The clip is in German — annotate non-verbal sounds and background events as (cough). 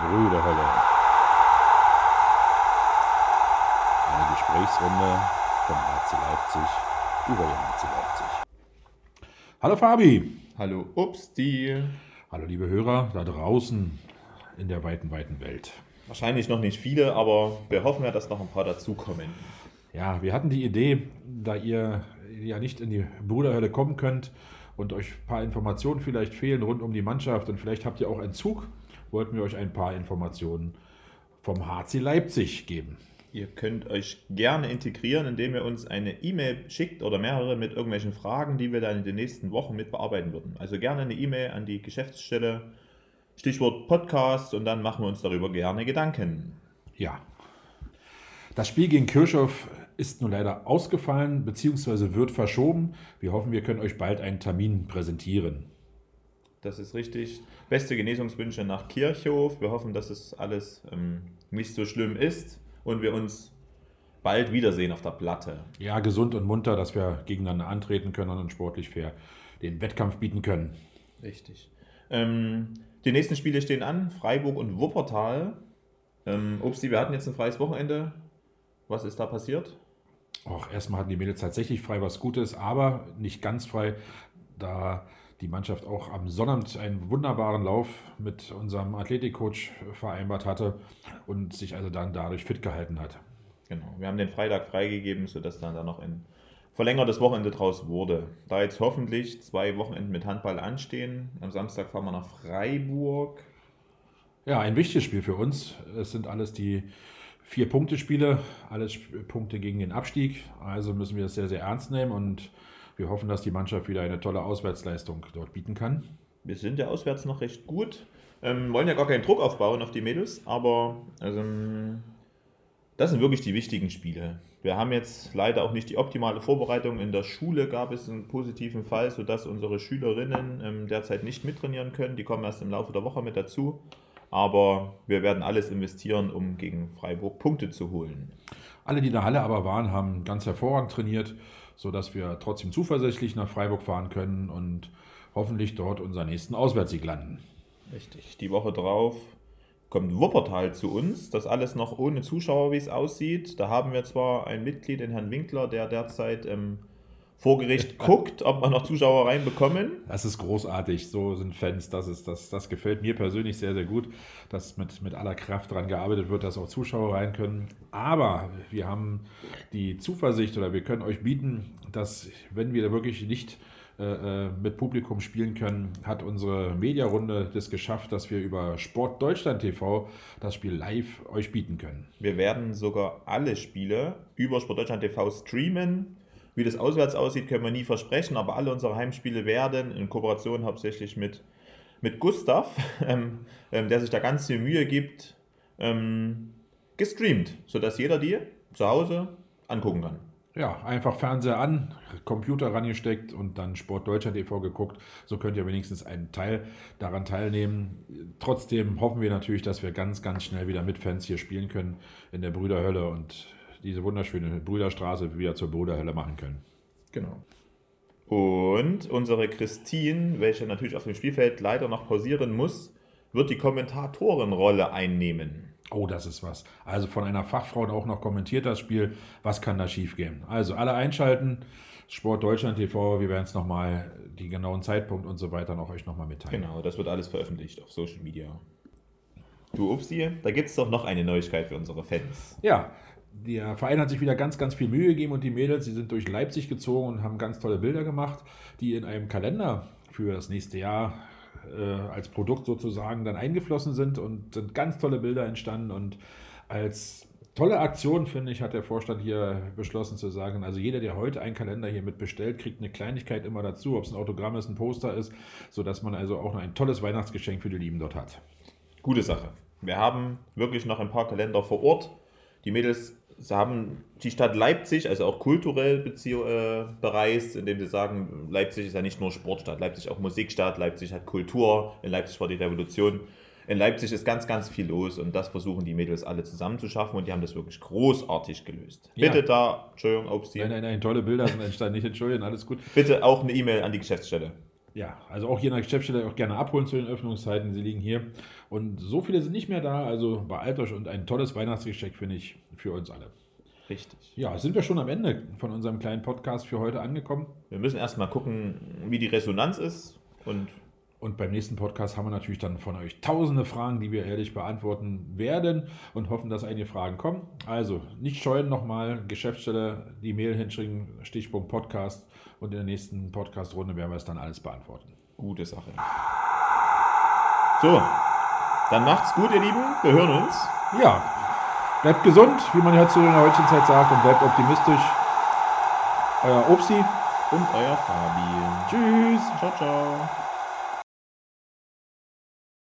Brüderhölle. Eine Gesprächsrunde vom HC Leipzig über den HC Leipzig. Hallo Fabi. Hallo Upsti. Hallo liebe Hörer da draußen in der weiten, weiten Welt. Wahrscheinlich noch nicht viele, aber wir hoffen ja, dass noch ein paar dazukommen. Ja, wir hatten die Idee, da ihr ja nicht in die Bruderhölle kommen könnt und euch ein paar Informationen vielleicht fehlen rund um die Mannschaft und vielleicht habt ihr auch einen Zug, wollten wir euch ein paar Informationen vom HC Leipzig geben. Ihr könnt euch gerne integrieren, indem ihr uns eine E-Mail schickt oder mehrere mit irgendwelchen Fragen, die wir dann in den nächsten Wochen mit bearbeiten würden. Also gerne eine E-Mail an die Geschäftsstelle, Stichwort Podcast und dann machen wir uns darüber gerne Gedanken. Ja. Das Spiel gegen Kirchhoff ist nun leider ausgefallen bzw. wird verschoben. Wir hoffen, wir können euch bald einen Termin präsentieren. Das ist richtig. Beste Genesungswünsche nach Kirchhof. Wir hoffen, dass es alles ähm, nicht so schlimm ist und wir uns bald wiedersehen auf der Platte. Ja, gesund und munter, dass wir gegeneinander antreten können und sportlich fair den Wettkampf bieten können. Richtig. Ähm, die nächsten Spiele stehen an: Freiburg und Wuppertal. Ähm, Upsi, wir hatten jetzt ein freies Wochenende. Was ist da passiert? Och, erstmal hatten die Mädels tatsächlich frei, was Gutes, aber nicht ganz frei, da die Mannschaft auch am Sonnabend einen wunderbaren Lauf mit unserem Athletikcoach vereinbart hatte und sich also dann dadurch fit gehalten hat. Genau, wir haben den Freitag freigegeben, sodass dann da noch ein verlängertes Wochenende draus wurde. Da jetzt hoffentlich zwei Wochenenden mit Handball anstehen. Am Samstag fahren wir nach Freiburg. Ja, ein wichtiges Spiel für uns. Es sind alles die vier Punkte-Spiele, alles Punkte gegen den Abstieg. Also müssen wir es sehr, sehr ernst nehmen und wir hoffen, dass die Mannschaft wieder eine tolle Auswärtsleistung dort bieten kann. Wir sind ja auswärts noch recht gut. Ähm, wollen ja gar keinen Druck aufbauen auf die Mädels, aber also, das sind wirklich die wichtigen Spiele. Wir haben jetzt leider auch nicht die optimale Vorbereitung. In der Schule gab es einen positiven Fall, sodass unsere Schülerinnen ähm, derzeit nicht mittrainieren können. Die kommen erst im Laufe der Woche mit dazu. Aber wir werden alles investieren, um gegen Freiburg Punkte zu holen. Alle, die in der Halle aber waren, haben ganz hervorragend trainiert sodass wir trotzdem zuversichtlich nach Freiburg fahren können und hoffentlich dort unseren nächsten Auswärtssieg landen. Richtig. Die Woche drauf kommt Wuppertal zu uns. Das alles noch ohne Zuschauer, wie es aussieht. Da haben wir zwar ein Mitglied, den Herrn Winkler, der derzeit im vor Gericht guckt, ob wir noch Zuschauer reinbekommen. Das ist großartig. So sind Fans. Das, ist, das, das gefällt mir persönlich sehr, sehr gut, dass mit, mit aller Kraft daran gearbeitet wird, dass auch Zuschauer rein können. Aber wir haben die Zuversicht oder wir können euch bieten, dass wenn wir wirklich nicht äh, äh, mit Publikum spielen können, hat unsere Mediarunde das geschafft, dass wir über Sport Deutschland TV das Spiel live euch bieten können. Wir werden sogar alle Spiele über Sport Deutschland TV streamen wie das auswärts aussieht, können wir nie versprechen, aber alle unsere Heimspiele werden in Kooperation hauptsächlich mit, mit Gustav, (laughs) ähm, ähm, der sich da ganz viel Mühe gibt, ähm, gestreamt, sodass jeder die zu Hause angucken kann. Ja, einfach Fernseher an, Computer rangesteckt und dann Sport Deutschland e.V. geguckt. So könnt ihr wenigstens einen Teil daran teilnehmen. Trotzdem hoffen wir natürlich, dass wir ganz, ganz schnell wieder mit Fans hier spielen können in der Brüderhölle und diese wunderschöne Brüderstraße wieder zur Bruderhölle machen können. Genau. Und unsere Christine, welche natürlich auf dem Spielfeld leider noch pausieren muss, wird die Kommentatorenrolle einnehmen. Oh, das ist was. Also von einer Fachfrau auch noch kommentiert das Spiel. Was kann da schiefgehen? Also alle einschalten. Sport Deutschland TV, wir werden es nochmal, die genauen Zeitpunkt und so weiter noch euch nochmal mitteilen. Genau, das wird alles veröffentlicht auf Social Media. Du Upsi, da gibt es doch noch eine Neuigkeit für unsere Fans. Ja, der Verein hat sich wieder ganz, ganz viel Mühe gegeben und die Mädels, die sind durch Leipzig gezogen und haben ganz tolle Bilder gemacht, die in einem Kalender für das nächste Jahr äh, als Produkt sozusagen dann eingeflossen sind und sind ganz tolle Bilder entstanden und als tolle Aktion, finde ich, hat der Vorstand hier beschlossen zu sagen, also jeder, der heute einen Kalender hier mit bestellt, kriegt eine Kleinigkeit immer dazu, ob es ein Autogramm ist, ein Poster ist, sodass man also auch noch ein tolles Weihnachtsgeschenk für die Lieben dort hat. Gute Sache. Wir haben wirklich noch ein paar Kalender vor Ort. Die Mädels sie haben die Stadt Leipzig, also auch kulturell äh, bereist, indem sie sagen, Leipzig ist ja nicht nur Sportstadt, Leipzig auch Musikstadt, Leipzig hat Kultur, in Leipzig war die Revolution. In Leipzig ist ganz, ganz viel los und das versuchen die Mädels alle zusammen zu schaffen und die haben das wirklich großartig gelöst. Ja. Bitte da, Entschuldigung, Obst Nein, nein, nein, tolle Bilder sind entstanden, nicht entschuldigen, alles gut. Bitte auch eine E-Mail an die Geschäftsstelle. Ja, also auch hier in der Geschäftsstelle auch gerne abholen zu den Öffnungszeiten. Sie liegen hier. Und so viele sind nicht mehr da. Also beeilt euch und ein tolles Weihnachtsgeschenk, finde ich, für uns alle. Richtig. Ja, sind wir schon am Ende von unserem kleinen Podcast für heute angekommen. Wir müssen erstmal gucken, wie die Resonanz ist. Und Und beim nächsten Podcast haben wir natürlich dann von euch tausende Fragen, die wir ehrlich beantworten werden und hoffen, dass einige Fragen kommen. Also nicht scheuen, nochmal Geschäftsstelle, die Mail hinschicken, Stichpunkt Podcast und in der nächsten Podcast-Runde werden wir es dann alles beantworten. gute Sache. So, dann macht's gut, ihr Lieben. Wir hören uns. Ja, bleibt gesund, wie man ja zu der heutigen Zeit sagt, und bleibt optimistisch. Euer Obsi. Und euer Fabi. Tschüss. Ciao, ciao.